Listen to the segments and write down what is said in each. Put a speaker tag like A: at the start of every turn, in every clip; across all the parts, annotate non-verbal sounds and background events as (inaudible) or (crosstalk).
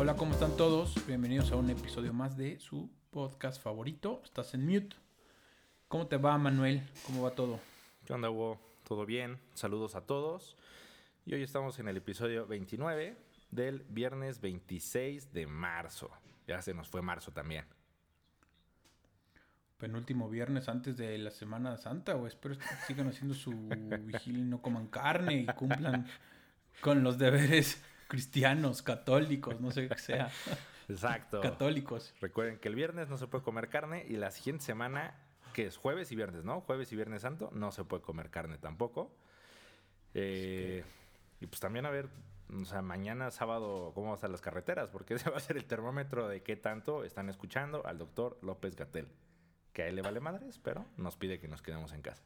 A: Hola, ¿cómo están todos? Bienvenidos a un episodio más de su podcast favorito. Estás en mute. ¿Cómo te va, Manuel? ¿Cómo va todo?
B: ¿Qué onda, Hugo? ¿Todo bien? Saludos a todos. Y hoy estamos en el episodio 29 del viernes 26 de marzo. Ya se nos fue marzo también.
A: Penúltimo viernes antes de la Semana Santa, o espero que sigan haciendo su vigilia y no coman carne y cumplan con los deberes cristianos, católicos, no sé qué sea. (laughs)
B: Exacto.
A: Católicos.
B: Recuerden que el viernes no se puede comer carne y la siguiente semana, que es jueves y viernes, ¿no? Jueves y viernes santo, no se puede comer carne tampoco. Eh, y pues también a ver, o sea, mañana sábado, cómo van a estar las carreteras, porque (laughs) ese va a ser el termómetro de qué tanto están escuchando al doctor López Gatel. Que a él le vale madres, pero nos pide que nos quedemos en casa.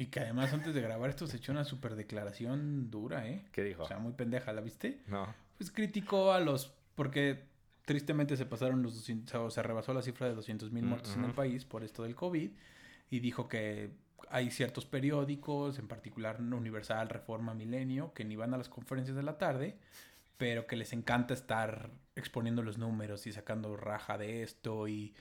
A: Y que además antes de grabar esto se echó una super declaración dura, ¿eh?
B: ¿Qué dijo?
A: O sea, muy pendeja, ¿la viste?
B: No.
A: Pues criticó a los... Porque tristemente se pasaron los 200... O se rebasó la cifra de 200 mil muertos en el país por esto del COVID. Y dijo que hay ciertos periódicos, en particular Universal, Reforma, Milenio, que ni van a las conferencias de la tarde, pero que les encanta estar exponiendo los números y sacando raja de esto y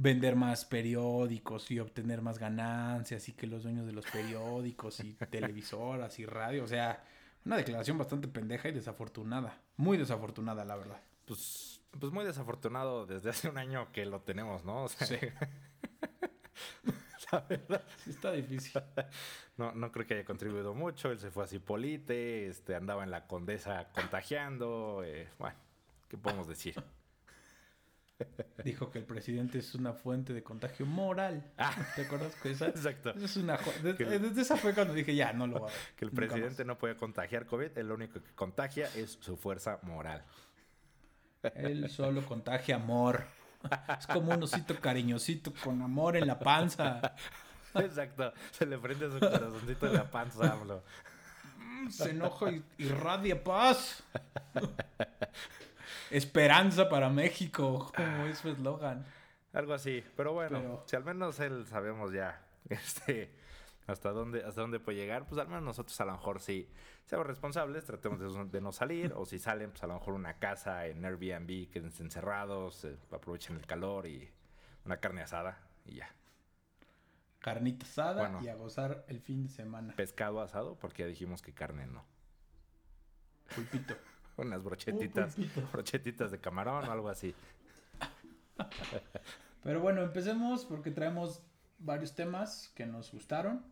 A: vender más periódicos y obtener más ganancias y que los dueños de los periódicos y (laughs) televisoras y radio, o sea, una declaración bastante pendeja y desafortunada, muy desafortunada la verdad.
B: Pues, pues muy desafortunado desde hace un año que lo tenemos, ¿no? O sea,
A: Sí. (laughs)
B: la verdad,
A: Sí está difícil. (laughs)
B: no, no creo que haya contribuido mucho. Él se fue a Cipolite, este, andaba en la Condesa contagiando. eh, bueno, ¿qué podemos decir?
A: Dijo que el presidente es una fuente de contagio moral.
B: Ah.
A: ¿Te acuerdas que esa?
B: Exacto.
A: Es una desde esa fue cuando dije, ya, no lo voy a
B: Que el presidente no puede contagiar COVID, el único que contagia es su fuerza moral.
A: Él solo contagia amor. Es como un osito cariñosito con amor en la panza.
B: Exacto. Se le prende su corazoncito en la panza, AMLO.
A: Mm, Se enoja y irradia paz. Esperanza para México, como es su eslogan.
B: Algo así. Pero bueno,
A: Pero-
B: si al menos él sabemos ya (laughs) este, hasta, dónde, hasta dónde puede llegar, pues al menos nosotros a lo mejor sí seamos responsables, tratemos de, de no salir, o si salen, pues a lo mejor una casa en Airbnb, quédense encerrados, eh, aprovechen el calor y una carne asada y ya.
A: Carnita asada
B: Bueno.
A: y a gozar el fin de semana.
B: Pescado asado, porque ya dijimos que carne no.
A: Pulpito.
B: Unas brochetitas,
A: Un pulpito. (laughs)
B: brochetitas de camarón o algo así.
A: Pero bueno, empecemos porque traemos varios temas que nos gustaron.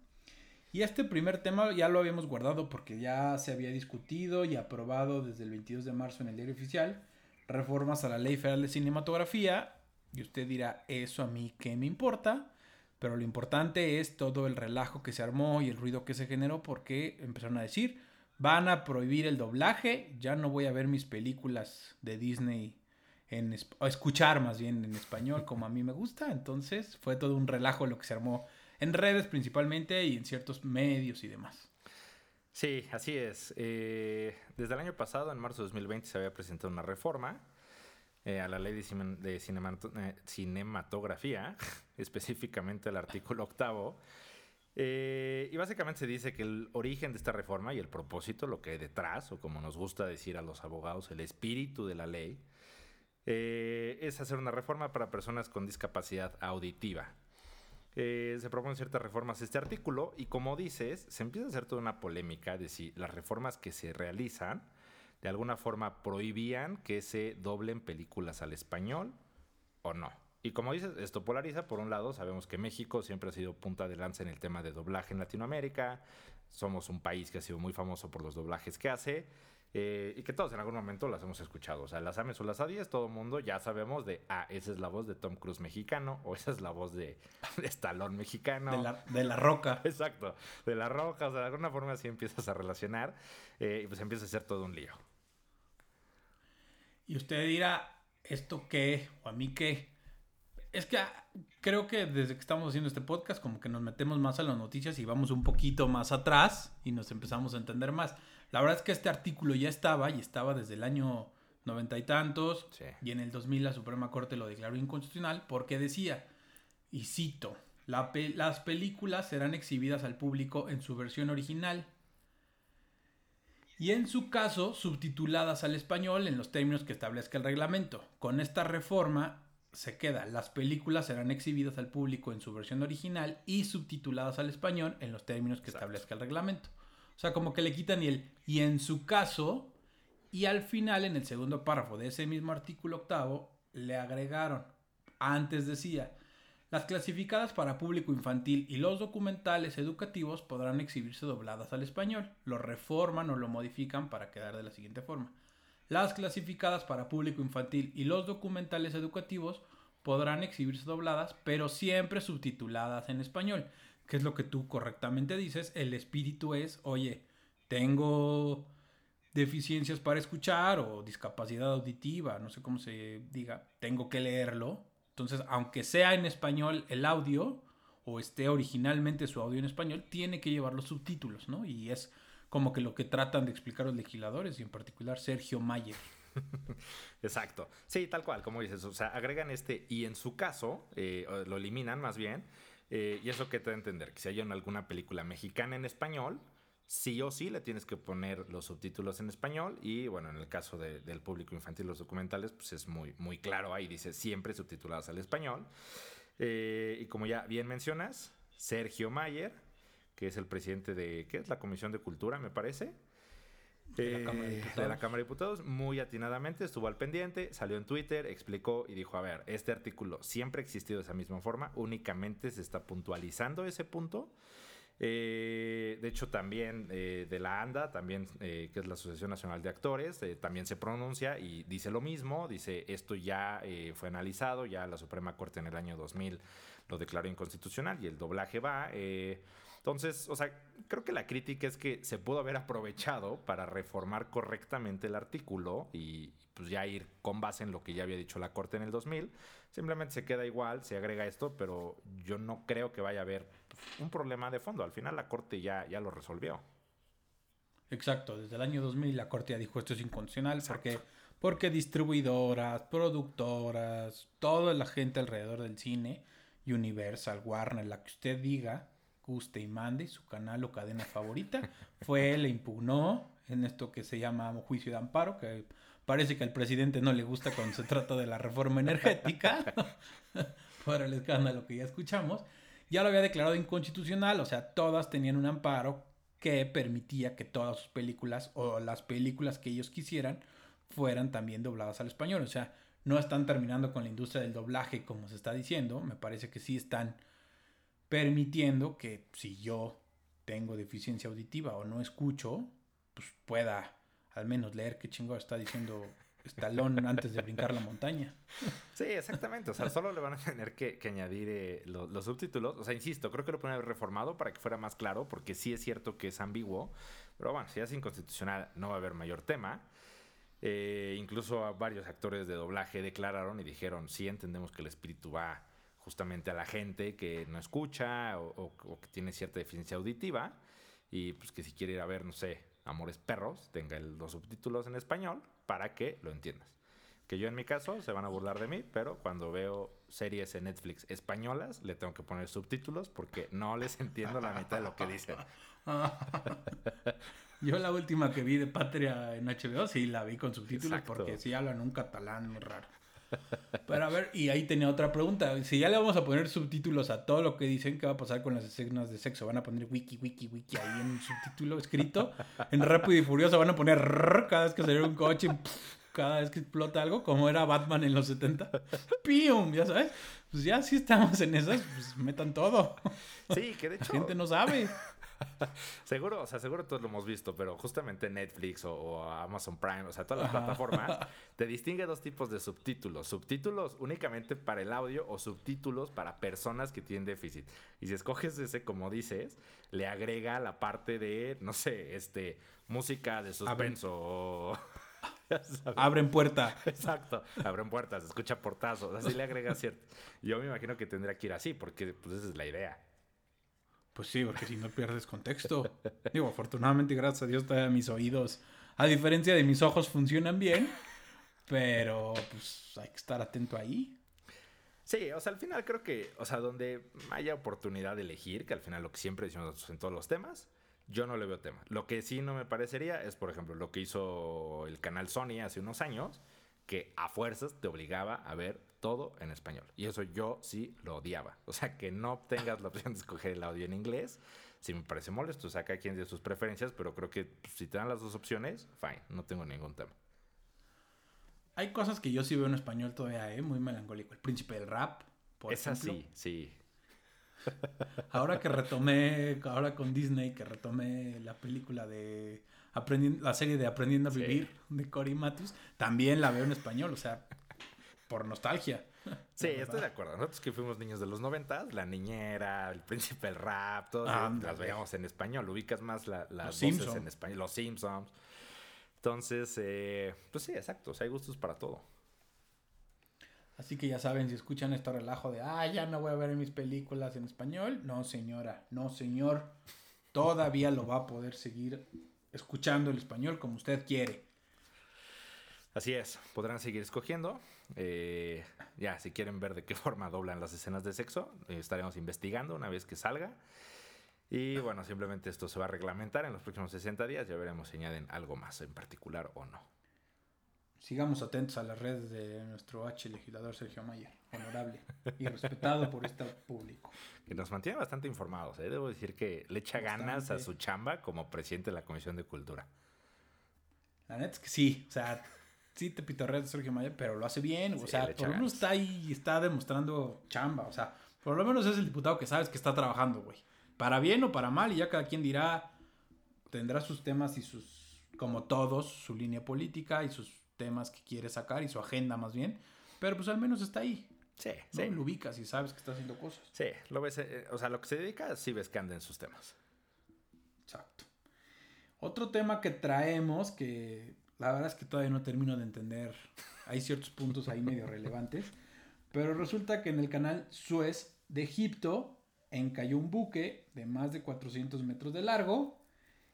A: Y este primer tema ya lo habíamos guardado porque ya se había discutido y aprobado desde el 22 de marzo en el diario oficial reformas a la Ley Federal de Cinematografía. Y usted dirá, eso a mí qué me importa. Pero lo importante es todo el relajo que se armó y el ruido que se generó porque empezaron a decir, van a prohibir el doblaje, ya no voy a ver mis películas de Disney en o escuchar más bien en español como a mí me gusta. Entonces fue todo un relajo lo que se armó en redes principalmente y en ciertos medios y demás.
B: Sí, así es. Eh, desde el año pasado, en marzo de 2020, se había presentado una reforma eh, a la ley de, de eh, cinematografía, (laughs) específicamente el artículo octavo. Eh, y básicamente se dice que el origen de esta reforma y el propósito, lo que hay detrás, o como nos gusta decir a los abogados, el espíritu de la ley, eh, es hacer una reforma para personas con discapacidad auditiva. Eh, se proponen ciertas reformas este artículo y como dices, se empieza a hacer toda una polémica de si las reformas que se realizan de alguna forma prohibían que se doblen películas al español o no. Y como dices, esto polariza. Por un lado, sabemos que México siempre ha sido punta de lanza en el tema de doblaje en Latinoamérica. Somos un país que ha sido muy famoso por los doblajes que hace. eh, y que todos en algún momento las hemos escuchado. O sea, las ames o las adies, todo el mundo ya sabemos de, ah, esa es la voz de Tom Cruise mexicano, o esa es la voz de, de Stallone mexicano.
A: De, la, de la roca. (laughs)
B: Exacto, de la roja, o sea, de alguna forma así empiezas a relacionar eh, y pues empieza a ser todo un lío.
A: Y usted dirá, ¿esto qué? ¿O a mí qué? Es que ah, creo que desde que estamos haciendo este podcast, como que nos metemos más a las noticias y vamos un poquito más atrás y nos empezamos a entender más. La verdad es que este artículo ya estaba y estaba desde el año noventa y tantos
B: Sí.
A: y en el 2000 la Suprema Corte lo declaró inconstitucional porque decía, y cito, "La pe- las películas serán exhibidas al público en su versión original y en su caso subtituladas al español en los términos que establezca el reglamento. Con esta reforma se queda, las películas serán exhibidas al público en su versión original y subtituladas al español en los términos que establezca el reglamento. O sea, como que le quitan y el y en su caso y al final en el segundo párrafo de ese mismo artículo octavo le agregaron, antes decía, las clasificadas para público infantil y los documentales educativos podrán exhibirse dobladas al español. Lo reforman o lo modifican para quedar de la siguiente forma. Las clasificadas para público infantil y los documentales educativos podrán exhibirse dobladas, pero siempre subtituladas en español. Que es lo que tú correctamente dices. El espíritu es, oye, tengo deficiencias para escuchar o discapacidad auditiva, no sé cómo se diga, tengo que leerlo entonces, aunque sea en español el audio o esté originalmente su audio en español, tiene que llevar los subtítulos, ¿no? Y es como que lo que tratan de explicar los legisladores y en particular Sergio Mayer. (laughs)
B: Exacto. Sí, tal cual, como dices. O sea, agregan este y en su caso, eh, lo eliminan más bien. Eh, y eso que te da a entender, que si hay alguna película mexicana en español, sí o sí le tienes que poner los subtítulos en español y bueno, en el caso del público infantil, los documentales, pues es muy, muy claro, ahí dice siempre subtitulados al español. Eh, y como ya bien mencionas, Sergio Mayer, que es el presidente de, ¿qué es? La Comisión de Cultura, me parece. De, la Cámara de, de la Cámara de Diputados, muy atinadamente, estuvo al pendiente, salió en Twitter, explicó y dijo, a ver, este artículo siempre ha existido de esa misma forma, únicamente se está puntualizando ese punto. Eh, de hecho, también eh, de la ANDA, también, eh, que es la Asociación Nacional de Actores, también se pronuncia y dice lo mismo, dice esto ya fue analizado, ya la Suprema Corte en el año 2000 lo declaró inconstitucional y el doblaje va. entonces, o sea, creo que la crítica es que se pudo haber aprovechado para reformar correctamente el artículo y pues ya ir con base en lo que ya había dicho la Corte en el 2000. Simplemente se queda igual, se agrega esto, pero yo no creo que vaya a haber un problema de fondo. Al final la Corte ya, ya lo resolvió.
A: Exacto, desde el año 2000 la Corte ya dijo esto es inconstitucional porque, porque distribuidoras, productoras, toda la gente alrededor del cine, Universal, Warner, la que usted diga, guste y mande, su canal o cadena favorita, (laughs) fue, le impugnó en esto que se llama juicio de amparo, que parece que al presidente no le gusta cuando se trata de la reforma energética, (laughs) (laughs) por el escándalo que ya escuchamos, ya lo había declarado inconstitucional, o sea, todas tenían un amparo que permitía que todas sus películas o las películas que ellos quisieran fueran también dobladas al español. O sea, no están terminando con la industria del doblaje como se está diciendo, me parece que sí están permitiendo que si yo tengo deficiencia auditiva o no escucho, pues pueda al menos leer qué chingo está diciendo estalón antes de brincar la montaña.
B: Sí, exactamente. O sea, solo le van a tener que, añadir eh, los subtítulos. O sea, insisto, creo que lo pueden haber reformado para que fuera más claro, porque sí es cierto que es ambiguo. Pero bueno, si es inconstitucional, no va a haber mayor tema. Eh, incluso varios actores de doblaje declararon y dijeron, sí entendemos que el espíritu va justamente a la gente que no escucha o, o que tiene cierta deficiencia auditiva y pues que si quiere ir a ver, no sé, Amores Perros, tenga los subtítulos en español para que lo entiendas. Que yo en mi caso se van a burlar de mí, pero cuando veo series en Netflix españolas le tengo que poner subtítulos porque no les entiendo la mitad de lo que dicen. (laughs)
A: yo la última que vi de Patria en HBO sí la vi con subtítulos porque sí hablan un catalán muy raro. A ver, y ahí tenía otra pregunta. Si ya le vamos a poner subtítulos a todo lo que dicen, ¿qué va a pasar con las escenas de sexo? ¿Van a poner wiki, wiki, wiki ahí en subtítulo escrito? En Rápido y Furioso van a poner cada vez que sale un coche, cada vez que explota algo, como era Batman en los 70. ¡Pium! Ya sabes. Pues ya si estamos en esas, pues metan todo.
B: Sí, que de hecho...
A: La gente no sabe. (laughs)
B: seguro, o sea, seguro todos lo hemos visto, pero justamente Netflix o, Amazon Prime, o sea, todas las plataformas, (laughs) te distingue dos tipos de subtítulos. Subtítulos únicamente para el audio o subtítulos para personas que tienen déficit. Y si escoges ese, como dices, le agrega la parte de, no sé, este, música de suspenso (laughs)
A: Abren puerta.
B: Exacto, abren puertas, escucha portazos, así le agrega cierto. Yo me imagino que tendría que ir así, porque pues esa es la idea.
A: Pues sí, porque si no pierdes contexto. Digo, afortunadamente, gracias a Dios, todavía mis oídos, a diferencia de mis ojos, funcionan bien. Pero pues hay que estar atento ahí.
B: Sí, o sea, al final creo que, o sea, donde haya oportunidad de elegir, que al final lo que siempre decimos en todos los temas, yo no le veo tema. Lo que sí no me parecería es, por ejemplo, lo que hizo el canal Sony hace unos años, que a fuerzas te obligaba a ver todo en español. Y eso yo sí lo odiaba. O sea, que no tengas la opción de escoger el audio en inglés, sí me parece molesto. Cada quien tiene sus preferencias, pero creo que si te dan las dos opciones, fine, no tengo ningún tema.
A: Hay cosas que yo sí veo en español todavía, ¿eh? Muy melancólico. El príncipe del rap,
B: por Esa sí, sí.
A: Ahora que retomé, ahora con Disney, que retomé la película de aprendiendo, la serie de Aprendiendo a Vivir de Cory Matthews, también la veo en español, o sea, por nostalgia.
B: Sí, estoy de acuerdo. Nosotros que fuimos niños de los noventas, la niñera, el príncipe del rap, todas las veíamos en español. Ubicas más las voces en español, los Simpsons. Entonces, eh, pues sí, exacto. hay gustos para todo.
A: Así que ya saben, si escuchan este relajo de, ah, ya no voy a ver mis películas en español. No, señora, no, señor. Todavía lo va a poder seguir escuchando el español como usted quiere.
B: Así es, podrán seguir escogiendo. Eh, ya, si quieren ver de qué forma doblan las escenas de sexo, eh, estaremos investigando una vez que salga. Y bueno, simplemente esto se va a reglamentar en los próximos 60 días. Ya veremos si añaden algo más en particular o no.
A: Sigamos atentos a las redes de nuestro H legislador Sergio Mayer, honorable y respetado por este público.
B: Que nos mantiene bastante informados. ¿eh? Debo decir que le echa ganas a su chamba como presidente de la Comisión de Cultura.
A: La neta es que sí, o sea, sí te pitorrea Sergio Mayer, pero lo hace bien. O sea, por lo menos está ahí, está demostrando chamba. O sea, por lo menos es el diputado que sabes que está trabajando, güey para bien o para mal, y ya cada quien dirá, tendrá sus temas y sus, como todos, su línea política y sus temas que quiere sacar y su agenda más bien, pero pues al menos está ahí.
B: Sí,
A: ¿no? sí. Lo ubicas y sabes que está haciendo cosas.
B: Sí, lo ves, eh, o sea, lo que se dedica, sí ves que anda en sus temas.
A: Exacto. Otro tema que traemos, que la verdad es que todavía no termino de entender, hay ciertos puntos ahí medio (laughs) relevantes, pero resulta que en el canal Suez de Egipto encalló un buque de más de 400 metros de largo.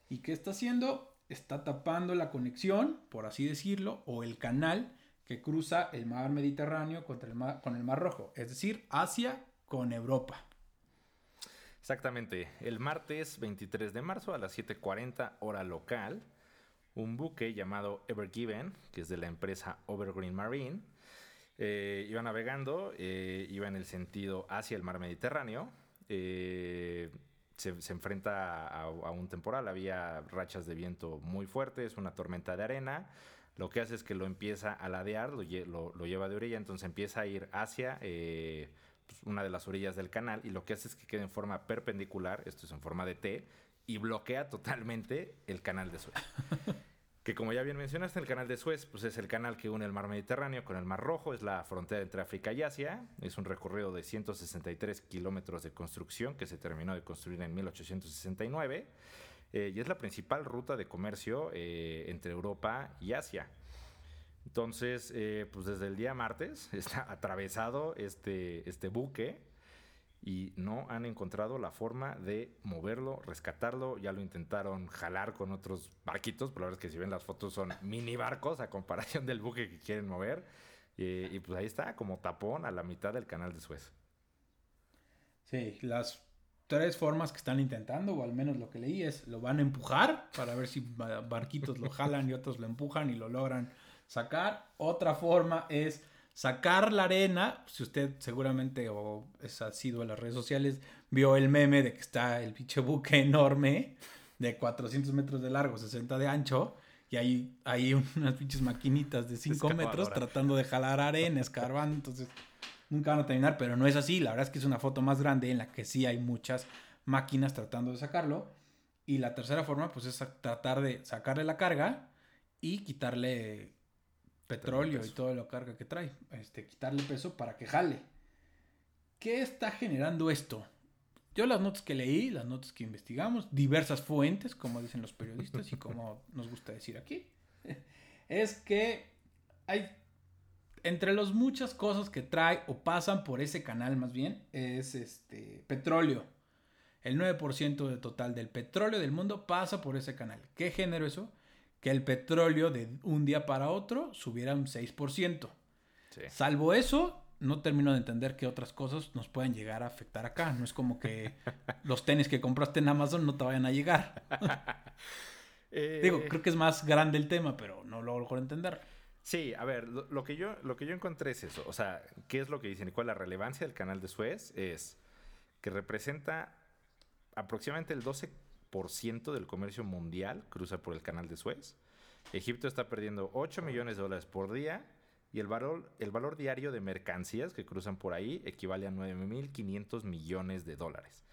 A: ¿Y qué está haciendo? Está tapando la conexión, por así decirlo, o el canal que cruza el mar Mediterráneo contra el mar, con el mar Rojo, es decir, Asia con Europa.
B: Exactamente, el martes 23 de marzo a las 7.40 hora local, un buque llamado Ever Given, que es de la empresa Overgreen Marine, eh, iba navegando, eh, iba en el sentido hacia el mar Mediterráneo, eh, se, enfrenta a, un temporal, había rachas de viento muy fuertes, una tormenta de arena. Lo que hace es que lo empieza a ladear, lo, lleva de orilla, entonces empieza a ir hacia eh, pues, una de las orillas del canal y lo que hace es que quede en forma perpendicular, esto es en forma de T, y bloquea totalmente el canal de Suez. (laughs) que como ya bien mencionaste, el canal de Suez pues es el canal que une el mar Mediterráneo con el mar Rojo, es la frontera entre África y Asia, es un recorrido de 163 kilómetros de construcción que se terminó de construir en 1869 eh, y es la principal ruta de comercio eh, entre Europa y Asia. Entonces, eh, pues desde el día martes (laughs) está atravesado este, este buque y no han encontrado la forma de moverlo, rescatarlo. Ya lo intentaron jalar con otros barquitos, pero la verdad es que si ven las fotos son (laughs) mini barcos a comparación del buque que quieren mover. y pues ahí está, como tapón a la mitad del canal de Suez.
A: Sí, las tres formas que están intentando, o al menos lo que leí, es lo van a empujar para ver si barquitos lo jalan y otros lo empujan y lo logran sacar. Otra forma es sacar la arena, si usted seguramente o es sido en las redes sociales, vio el meme de que está el pinche buque enorme de 400 metros de largo, 60 de ancho, y hay, hay unas pinches maquinitas de 5 metros tratando de jalar arena, escarbando, entonces nunca van a terminar, pero no es así, la verdad es que es una foto más grande en la que sí hay muchas máquinas tratando de sacarlo, y la tercera forma pues es tratar de sacarle la carga y quitarle petróleo y todo lo carga que trae. Este, quitarle peso para que jale. ¿Qué está generando esto? Yo las notas que leí, las notas que investigamos, diversas fuentes, como dicen los periodistas y como (laughs) nos gusta decir aquí, es que hay, entre las muchas cosas que trae o pasan por ese canal más bien, es este petróleo. El 9% del total del petróleo del mundo pasa por ese canal. ¿Qué género eso? que el petróleo de un día para otro subiera un 6%. Salvo eso, no termino de entender qué otras cosas nos pueden llegar a afectar acá. No es como que (laughs) los tenis que compraste en Amazon no te vayan a llegar. (laughs) Digo, creo que es más grande el tema, pero no lo logro entender.
B: Sí, a ver, lo, que yo, lo que yo encontré es eso. O sea, ¿qué es lo que dicen? ¿Y cuál es la relevancia del canal de Suez? Es que representa aproximadamente el 12% del comercio mundial cruza por el canal de Suez. Egipto está perdiendo 8 millones de dólares por día y el valor, el valor diario de mercancías que cruzan por ahí equivale a 9.500 millones de dólares.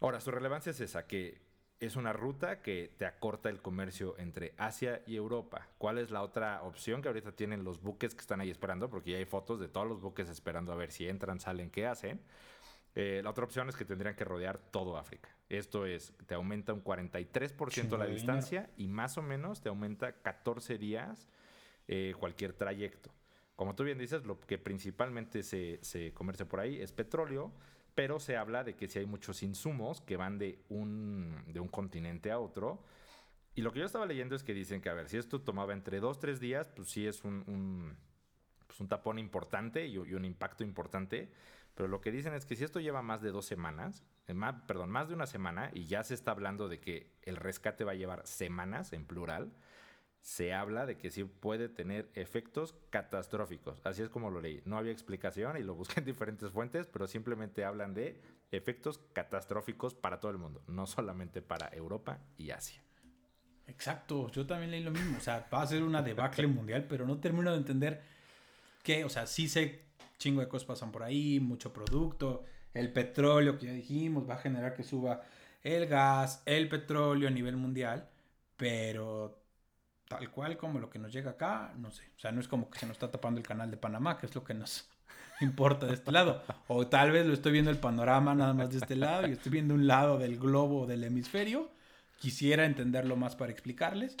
B: Ahora, su relevancia es esa, que es una ruta que te acorta el comercio entre Asia y Europa. ¿Cuál es la otra opción que ahorita tienen los buques que están ahí esperando? Porque ya hay fotos de todos los buques esperando a ver si entran, salen, qué hacen. Eh, la otra opción es que tendrían que rodear todo África. Esto es, te aumenta un 43% la distancia y más o menos te aumenta 14 días eh, cualquier trayecto. Como tú bien dices, lo que principalmente se, se comercia por ahí es petróleo, pero se habla de que si hay muchos insumos que van de un, de un continente a otro. Y lo que yo estaba leyendo es que dicen que, a ver, si esto tomaba entre dos, tres días, pues sí es un, un, pues un tapón importante y, un impacto importante. Pero lo que dicen es que si esto lleva más de dos semanas, eh, más, perdón, más de una semana, y ya se está hablando de que el rescate va a llevar semanas en plural, se habla de que sí puede tener efectos catastróficos. Así es como lo leí. No había explicación y lo busqué en diferentes fuentes, pero simplemente hablan de efectos catastróficos para todo el mundo, no solamente para Europa y Asia.
A: Exacto, yo también leí lo mismo. O sea, va a ser una debacle (laughs) mundial, pero no termino de entender qué. o sea, sí sé chingo de cosas pasan por ahí, mucho producto, el petróleo que ya dijimos va a generar que suba el gas, el petróleo a nivel mundial, pero tal cual como lo que nos llega acá, no sé. O sea, no es como que se nos está tapando el canal de Panamá, que es lo que nos (laughs) importa de este lado. O tal vez lo estoy viendo el panorama nada más de este lado y estoy viendo un lado del globo del hemisferio. Quisiera entenderlo más para explicarles.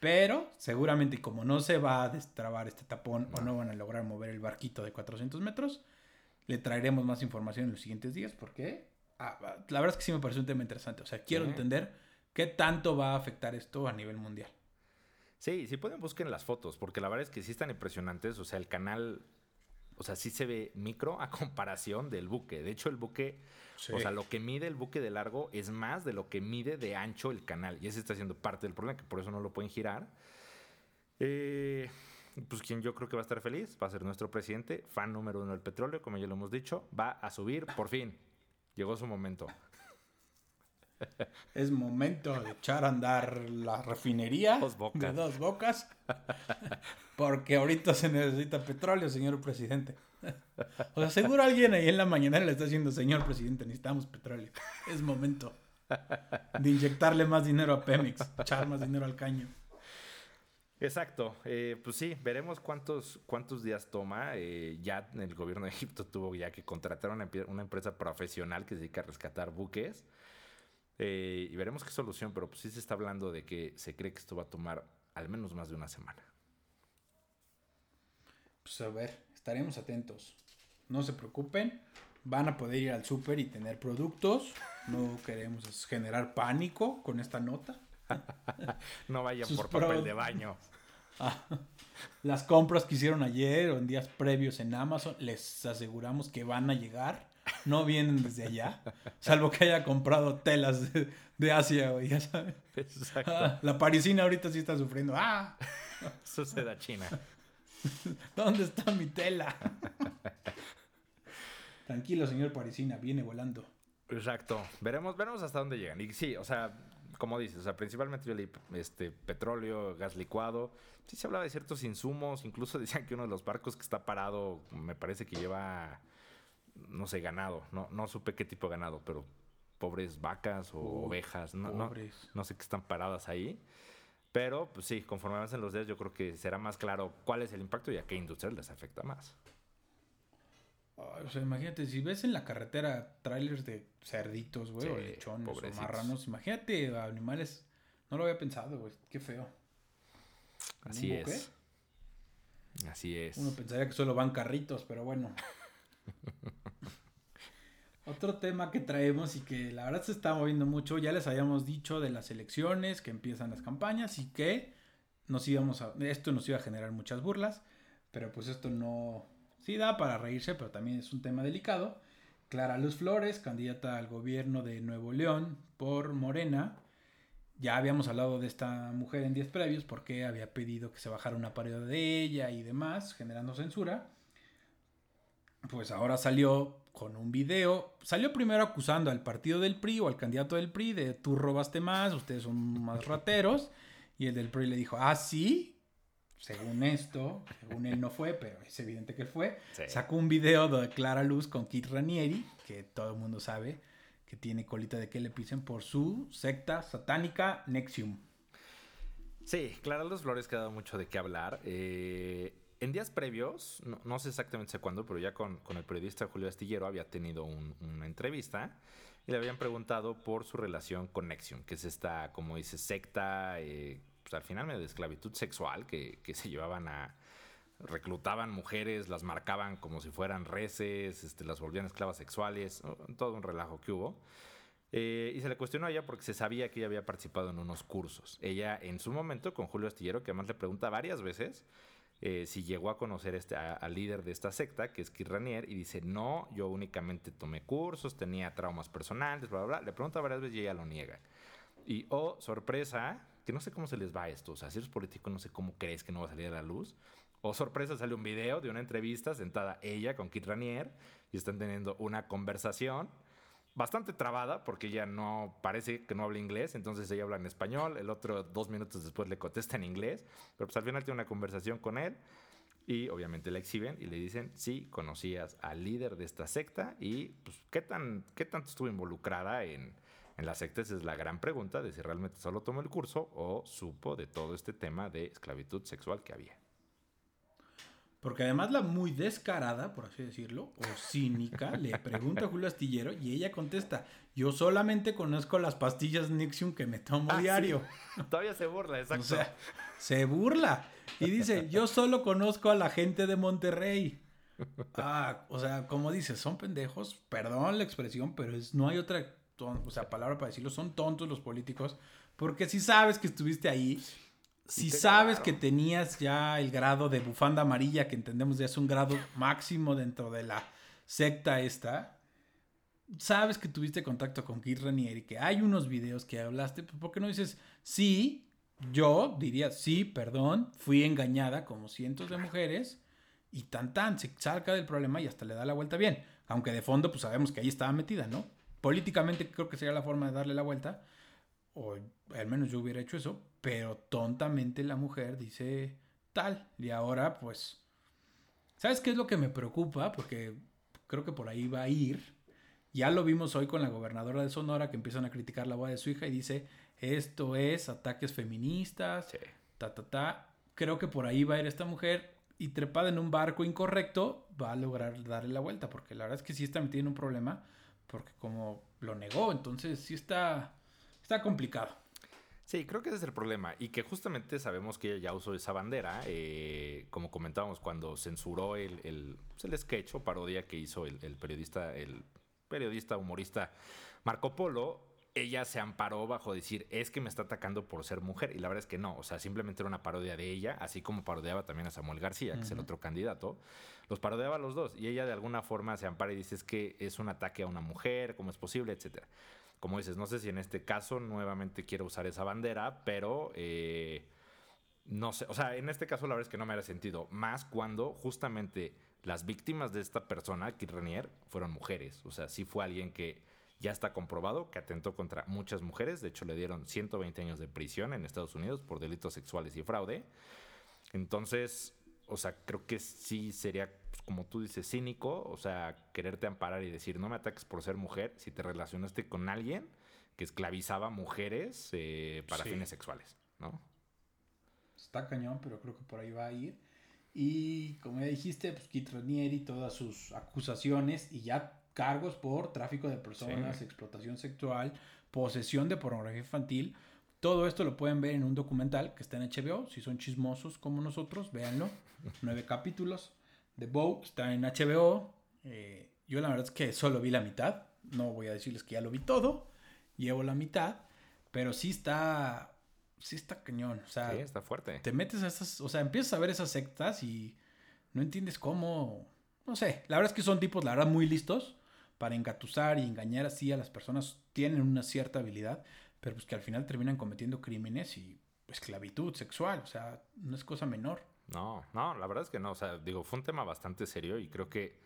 A: Pero seguramente como no se va a destrabar este tapón o no van a lograr mover el barquito de 400 metros, le traeremos más información en los siguientes días porque ah, la verdad es que sí me parece un tema interesante. O sea, quiero entender qué tanto va a afectar esto a nivel mundial.
B: Sí, sí pueden busquen las fotos, porque la verdad es que sí están impresionantes. O sea, el canal, o sea, sí se ve micro a (laughs) comparación del buque. De hecho, el buque, o sea, lo que mide el buque de largo es más de lo que mide de ancho el canal. Y ese está siendo parte del problema, que por eso no lo pueden girar. Eh, pues quien yo creo que va a estar feliz va a ser nuestro presidente, fan número uno del petróleo, como ya lo hemos dicho, va a subir por fin. Llegó su momento
A: es momento de echar a andar la refinería de dos bocas. Porque ahorita se necesita petróleo, señor presidente. O sea, seguro alguien ahí en la mañana le está diciendo, señor presidente, necesitamos petróleo. Es momento de inyectarle más dinero a Pemex, echar más dinero al caño.
B: Exacto, eh, pues sí, veremos cuántos, cuántos días toma. Eh, ya el gobierno de Egipto tuvo ya que contratar una, una empresa profesional que se dedica a rescatar buques. Eh, y veremos qué solución, pero pues sí se está hablando de que se cree que esto va a tomar al menos más de una semana.
A: Pues a ver, estaremos atentos. No se preocupen, van a poder ir al súper y tener productos. No queremos generar pánico con esta nota. (laughs)
B: no vayan por papel de baño. (laughs)
A: Ah, las compras que hicieron ayer o en días previos en Amazon, les aseguramos que van a llegar no vienen desde allá, salvo que haya comprado telas de, Asia, güey, ya sabes. Exacto. Ah, la parisina ahorita sí está sufriendo. ¡Ah!
B: Suceda China.
A: ¿Dónde está mi tela? Tranquilo, señor parisina, viene volando.
B: Exacto. Veremos, veremos hasta dónde llegan. Y sí, o sea, como dices, o sea, principalmente yo leí este, petróleo, gas licuado. Sí se hablaba de ciertos insumos, incluso (laughs) decían que uno de los barcos que está parado, me parece que lleva no sé, ganado. No, no supe qué tipo de ganado, pero pobres vacas o ovejas. No, no, no, sé qué están paradas ahí. Pero, pues sí, conforme avancen los días, yo creo que será más claro cuál es el impacto y a qué industria les afecta más.
A: o sea, imagínate, si ves en la carretera trailers de cerditos, güey, o lechones, o marranos, imagínate animales. No lo había pensado, güey, qué feo.
B: Así es. Así es.
A: Uno pensaría que solo van carritos, pero bueno. (laughs) Otro tema que traemos y que la verdad se está moviendo mucho, ya les habíamos dicho de las elecciones, que empiezan las campañas y que nos íbamos a, esto nos iba a generar muchas burlas, pero pues esto no, sí da para reírse, pero también es un tema delicado. Clara Luz Flores, candidata al gobierno de Nuevo León por Morena. Ya habíamos hablado de esta mujer en días previos porque había pedido que se bajara una parodia de ella y demás, generando censura. Pues ahora salió con un video. Salió primero acusando al partido del PRI o al candidato del PRI de tú robaste más, ustedes son más rateros. Y el del PRI le dijo, ah, sí, según esto, según él no fue, pero es evidente que fue. Sacó un video de Clara Luz con Kit Ranieri, que todo el mundo sabe que tiene colita de que le pisen por su secta satánica Nexium.
B: Sí, Clara Luz Flores que ha dado mucho de qué hablar. Eh, en días previos, no, sé exactamente cuándo, pero ya con, el periodista Julio Astillero había tenido una entrevista y le habían preguntado por su relación con Nexium, que es esta, como dice, secta, eh, pues al final de esclavitud sexual que, se llevaban a reclutaban mujeres, las marcaban como si fueran reces, este, las volvían esclavas sexuales, todo un relajo que hubo. Eh, y se le cuestionó a ella porque se sabía que ella había participado en unos cursos. Ella en su momento con Julio Astillero, que además le pregunta varias veces eh, si llegó a conocer este, al líder de esta secta, que es Kirranier, y dice, no, yo únicamente tomé cursos, tenía traumas personales, bla, bla, bla. Le pregunta varias veces y ella lo niega. Y, oh, sorpresa, que no sé cómo se les va esto. O sea, si eres político, no sé cómo crees que no va a salir a la luz. O sorpresa, sale un video de una entrevista sentada ella con Kit Ranier y están teniendo una conversación bastante trabada porque ella no parece que no habla inglés, entonces ella habla en español, el otro dos minutos después le contesta en inglés, pero pues al final tiene una conversación con él y obviamente la exhiben y le dicen, sí, conocías al líder de esta secta y pues qué, tan, qué tanto estuvo involucrada en, en la secta, esa es la gran pregunta de si realmente solo tomó el curso o supo de todo este tema de esclavitud sexual que había.
A: Porque además la muy descarada, por así decirlo, o cínica, le pregunta a Julio Astillero y ella contesta, yo solamente conozco las pastillas Nixium que me tomo ah, diario. (laughs)
B: Todavía se burla, exacto.
A: O sea, se burla. Y dice, yo solo conozco a la gente de Monterrey. Ah, o sea, como dices, son pendejos, perdón la expresión, pero es, no hay otra o sea, palabra para decirlo, son tontos los políticos, porque si sabes que estuviste ahí, si sabes que tenías ya el grado de bufanda amarilla, que entendemos ya es un grado máximo dentro de la secta esta, sabes que tuviste contacto con Kit Ranier y que hay unos videos que hablaste, pues ¿por qué no dices sí? Yo diría sí, perdón, fui engañada como cientos de mujeres y tan tan se salga del problema y hasta le da la vuelta bien. Aunque de fondo pues sabemos que ahí estaba metida, ¿no? Políticamente creo que sería la forma de darle la vuelta, o al menos yo hubiera hecho eso, pero tontamente la mujer dice tal. Y ahora, pues, ¿sabes qué es lo que me preocupa? Porque creo que por ahí va a ir. Ya lo vimos hoy con la gobernadora de Sonora que empiezan a criticar la voz de su hija y dice, esto es ataques feministas, ta, ta, ta. Creo que por ahí va a ir esta mujer y trepada en un barco incorrecto va a lograr darle la vuelta, porque la verdad es que sí está metida en un problema, porque como lo negó, entonces sí está, está complicado.
B: Sí, creo que ese es el problema. Y que justamente sabemos que ella ya usó esa bandera, eh, como comentábamos, cuando censuró el, el, pues, el sketch o parodia que hizo el, periodista, el periodista humorista Marco Polo, ella se amparó bajo decir, es que me está atacando por ser mujer. Y la verdad es que no, o sea, simplemente era una parodia de ella, así como parodiaba también a Samuel García, que es el otro candidato. Los parodiaba a los dos. Y ella de alguna forma se ampara y dice, es que es un ataque a una mujer, cómo es posible, etcétera como dices, no sé si en este caso nuevamente quiero usar esa bandera, pero eh, no sé, o sea, en este caso la verdad es que no me haría sentido, más cuando justamente las víctimas de esta persona, Kit Renier, fueron mujeres, o sea, sí fue alguien que ya está comprobado que atentó contra muchas mujeres, de hecho le dieron 120 años de prisión en Estados Unidos por delitos sexuales y fraude. Entonces, o sea, creo que sí sería, como tú dices, cínico, o sea, quererte amparar y decir, no me ataques por ser mujer si te relacionaste con alguien que esclavizaba mujeres eh, para fines sexuales, ¿no?
A: Está cañón, pero creo que por ahí va a ir. Y como ya dijiste, pues Kit y todas sus acusaciones y ya cargos por tráfico de personas, explotación sexual, posesión de pornografía infantil, todo esto lo pueden ver en un documental que está en HBO. Si son chismosos como nosotros, véanlo. (laughs) Nueve capítulos. The Bow está en HBO. Eh, yo la verdad es que solo vi la mitad. No voy a decirles que ya lo vi todo. Llevo la mitad. Pero sí está. Sí está cañón. O sea,
B: sí, está fuerte.
A: Te metes a esas. O sea, empiezas a ver esas sectas y no entiendes cómo no sé, la verdad es que son tipos, la verdad, muy listos para engatusar y engañar así a las personas. Tienen una cierta habilidad, pero pues que al final terminan cometiendo crímenes y esclavitud sexual, o sea, no es cosa menor.
B: No, no, la verdad es que no, o sea, digo, fue un tema bastante serio y creo que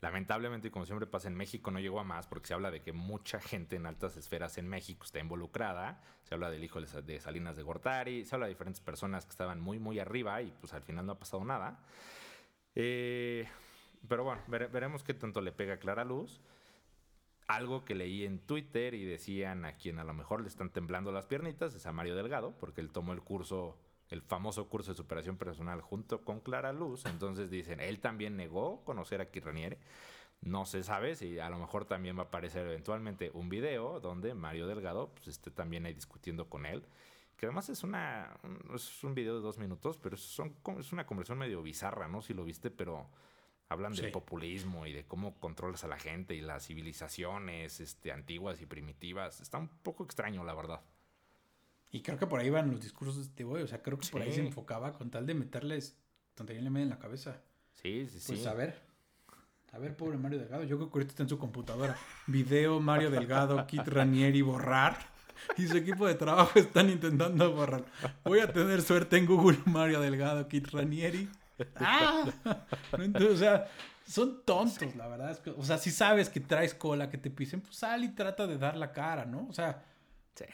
B: lamentablemente, como siempre pasa en México, no llegó a más porque se habla de que mucha gente en altas esferas en México está involucrada, se habla del hijo de Salinas de Gortari, se habla de diferentes personas que estaban muy, muy arriba y pues al final no ha pasado nada. Eh, pero bueno, veremos qué tanto le pega a Clara Luz algo que leí en Twitter y decían a quien a lo mejor le están temblando las piernitas es a Mario Delgado, porque él tomó el curso, el famoso curso de superación personal junto con Clara Luz. Entonces dicen, él también negó conocer a Kirraniere. No se sabe si a lo mejor también va a aparecer eventualmente un video donde Mario Delgado pues, esté también ahí discutiendo con él. Que además es, una, es un video de dos minutos, pero son, es una conversación medio bizarra, ¿no? Si lo viste, pero Hablan del populismo y de cómo controlas a la gente y las civilizaciones este, antiguas y primitivas. Está un poco extraño, la verdad.
A: Y creo que por ahí van los discursos de este güey. O sea, creo que por ahí se enfocaba con tal de meterles tontería en la cabeza.
B: Sí, sí, sí.
A: Pues a ver. A ver, pobre Mario Delgado. Yo creo que ahorita está en su computadora. Video Mario Delgado, Kit Ranieri, borrar. Y su equipo de trabajo están intentando borrar. Voy a tener suerte en Google Mario Delgado, Kit Ranieri. ¡Ah! o sea, son tontos, la verdad. o sea, si sabes que traes cola, que te pisen, pues sal y trata de dar la cara, ¿no? O sea,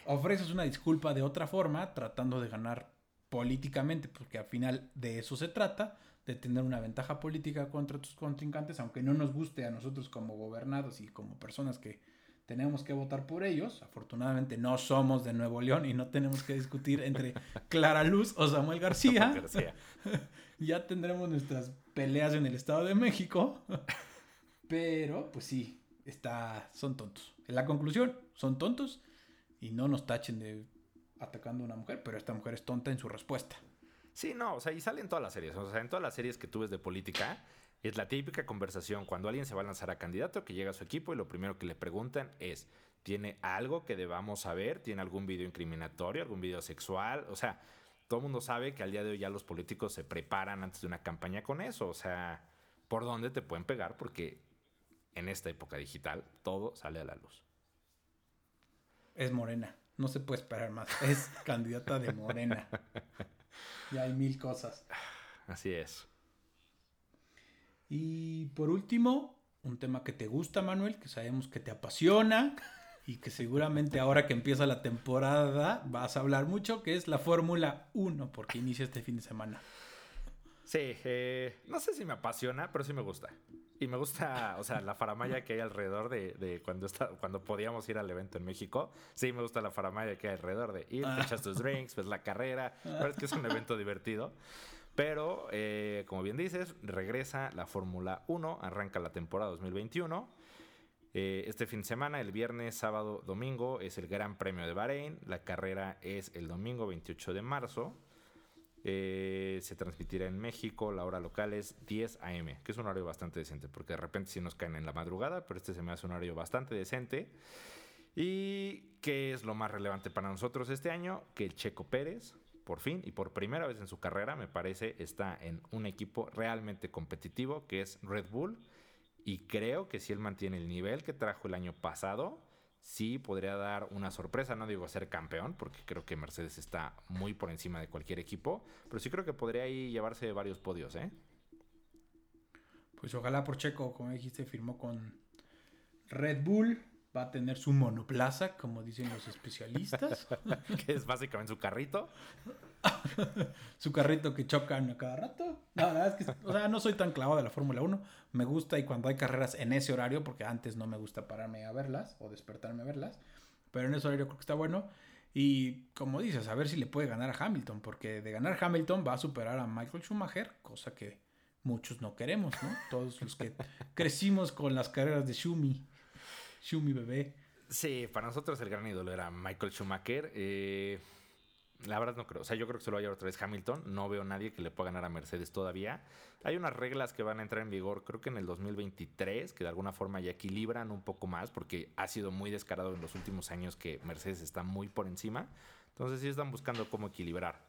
A: ofreces una disculpa de otra forma, tratando de ganar políticamente, porque al final de eso se trata, de tener una ventaja política contra tus contrincantes, aunque no nos guste a nosotros como gobernados y como personas que tenemos que votar por ellos. Afortunadamente no somos de Nuevo León y no tenemos que discutir entre (laughs) Clara Luz o Samuel García. (laughs) ya tendremos nuestras peleas en el Estado de México. (laughs) Pero, pues sí, está, son tontos. En la conclusión, son tontos y no nos tachen de atacando a una mujer, pero esta mujer es tonta en su respuesta.
B: Sí, no, o sea, y salen todas las series. O sea, en todas las series que tú ves de política, es la típica conversación cuando alguien se va a lanzar a candidato, que llega a su equipo y lo primero que le preguntan es, ¿tiene algo que debamos saber? ¿Tiene algún video incriminatorio, algún video sexual? O sea, todo el mundo sabe que al día de hoy ya los políticos se preparan antes de una campaña con eso. O sea, ¿por dónde te pueden pegar? Porque en esta época digital todo sale a la luz.
A: Es morena. No se puede esperar más. Es (laughs) candidata de morena. Y hay mil cosas.
B: Así es.
A: Y por último, un tema que te gusta, Manuel, que sabemos que te apasiona y que seguramente ahora que empieza la temporada vas a hablar mucho, que es la Fórmula 1, porque inicia este fin de semana.
B: Sí, eh, no sé si me apasiona, pero sí me gusta. Y me gusta, o sea, la faramaya que hay alrededor de, cuando, está, cuando podíamos ir al evento en México. Sí, me gusta la faramaya que hay alrededor de ir, te echas tus drinks, pues la carrera. Pero es que es un evento divertido. Pero, eh, como bien dices, regresa la Fórmula 1, arranca la temporada 2021. Eh, este fin de semana, el viernes, sábado, domingo, es el Gran Premio de Bahrein. La carrera es el domingo 28 de marzo. Eh, se transmitirá en México, la hora local es 10 a.m., que es un horario bastante decente, porque de repente sí nos caen en la madrugada, pero este se me hace un horario bastante decente. ¿Y qué es lo más relevante para nosotros este año? Que el Checo Pérez, por fin y por primera vez en su carrera, me parece, está en un equipo realmente competitivo, que es Red Bull y creo que si él mantiene el nivel que trajo el año pasado, sí podría dar una sorpresa. No digo ser campeón, porque creo que Mercedes está muy por encima de cualquier equipo, pero sí creo que podría ahí llevarse varios podios, ¿eh?
A: Pues ojalá por Checo, como dijiste, firmó con Red Bull va a tener su monoplaza, como dicen los especialistas. (laughs)
B: que es básicamente su carrito. (laughs)
A: su carrito que chocan a cada rato. La verdad es que, o sea, no soy tan clavado de la Fórmula 1. Me gusta y cuando hay carreras en ese horario, porque antes no me gusta pararme a verlas o despertarme a verlas. Pero en ese horario creo que está bueno. Y como dices, a ver si le puede ganar a Hamilton, porque de ganar Hamilton va a superar a Michael Schumacher, cosa que muchos no queremos, ¿no? Todos los que (laughs) crecimos con las carreras de Schumi. Shumi bebé.
B: Sí, para nosotros el gran ídolo era Michael Schumacher. Eh, la verdad no creo. O sea, yo creo que se lo va a llevar otra vez Hamilton. No veo nadie que le pueda ganar a Mercedes todavía. Hay unas reglas que van a entrar en vigor, creo que en el 2023, que de alguna forma ya equilibran un poco más, porque ha sido muy descarado en los últimos años que Mercedes está muy por encima. Entonces sí están buscando cómo equilibrar.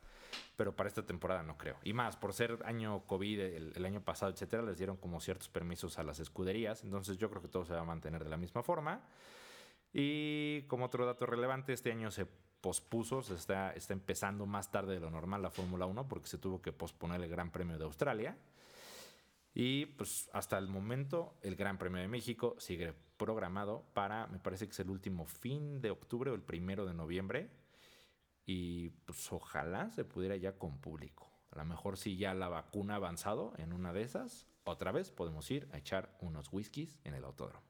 B: Pero para esta temporada no creo. Y más, por ser año COVID, el, el, año pasado, etcétera, les dieron como ciertos permisos a las escuderías. Entonces yo creo que todo se va a mantener de la misma forma. Y como otro dato relevante, este año se pospuso, se está, está empezando más tarde de lo normal la Fórmula 1 porque se tuvo que posponer el Gran Premio de Australia. Y pues hasta el momento el Gran Premio de México sigue programado para, me parece que es el último fin de octubre o el primero de noviembre. Y pues ojalá se pudiera ya con público. A lo mejor si ya la vacuna ha avanzado en una de esas, otra vez podemos ir a echar unos whiskies en el autódromo.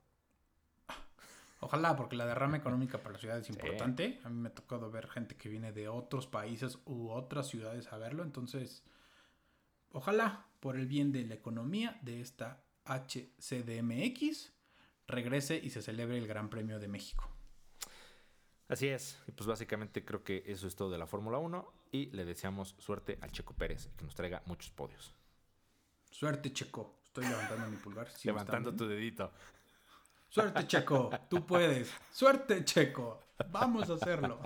A: Ojalá, porque la derrama económica para la ciudad es importante. A mí me ha tocado ver gente que viene de otros países u otras ciudades a verlo. Entonces, ojalá, por el bien de la economía de esta HCDMX, regrese y se celebre el Gran Premio de México.
B: Así es, y pues básicamente creo que eso es todo de la Fórmula 1 y le deseamos suerte al Checo Pérez, que nos traiga muchos podios.
A: Suerte, Checo. Estoy levantando mi pulgar.
B: Levantando tu dedito.
A: Suerte, Checo, tú puedes. Suerte, Checo, vamos a hacerlo.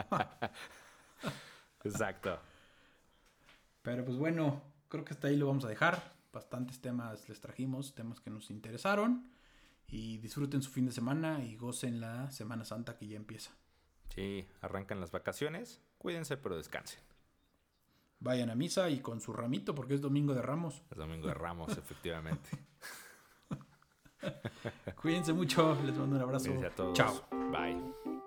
B: Exacto.
A: Pero pues bueno, creo que hasta ahí lo vamos a dejar. Bastantes temas les trajimos, temas que nos interesaron. Y disfruten su fin de semana y gocen la Semana Santa que ya empieza.
B: Sí, arrancan las vacaciones. Cuídense, pero descansen.
A: Vayan a misa y con su ramito, porque es domingo de ramos.
B: Es domingo de ramos, efectivamente. (laughs)
A: Cuídense mucho, les mando un abrazo.
B: a todos.
A: Chao.
B: Bye.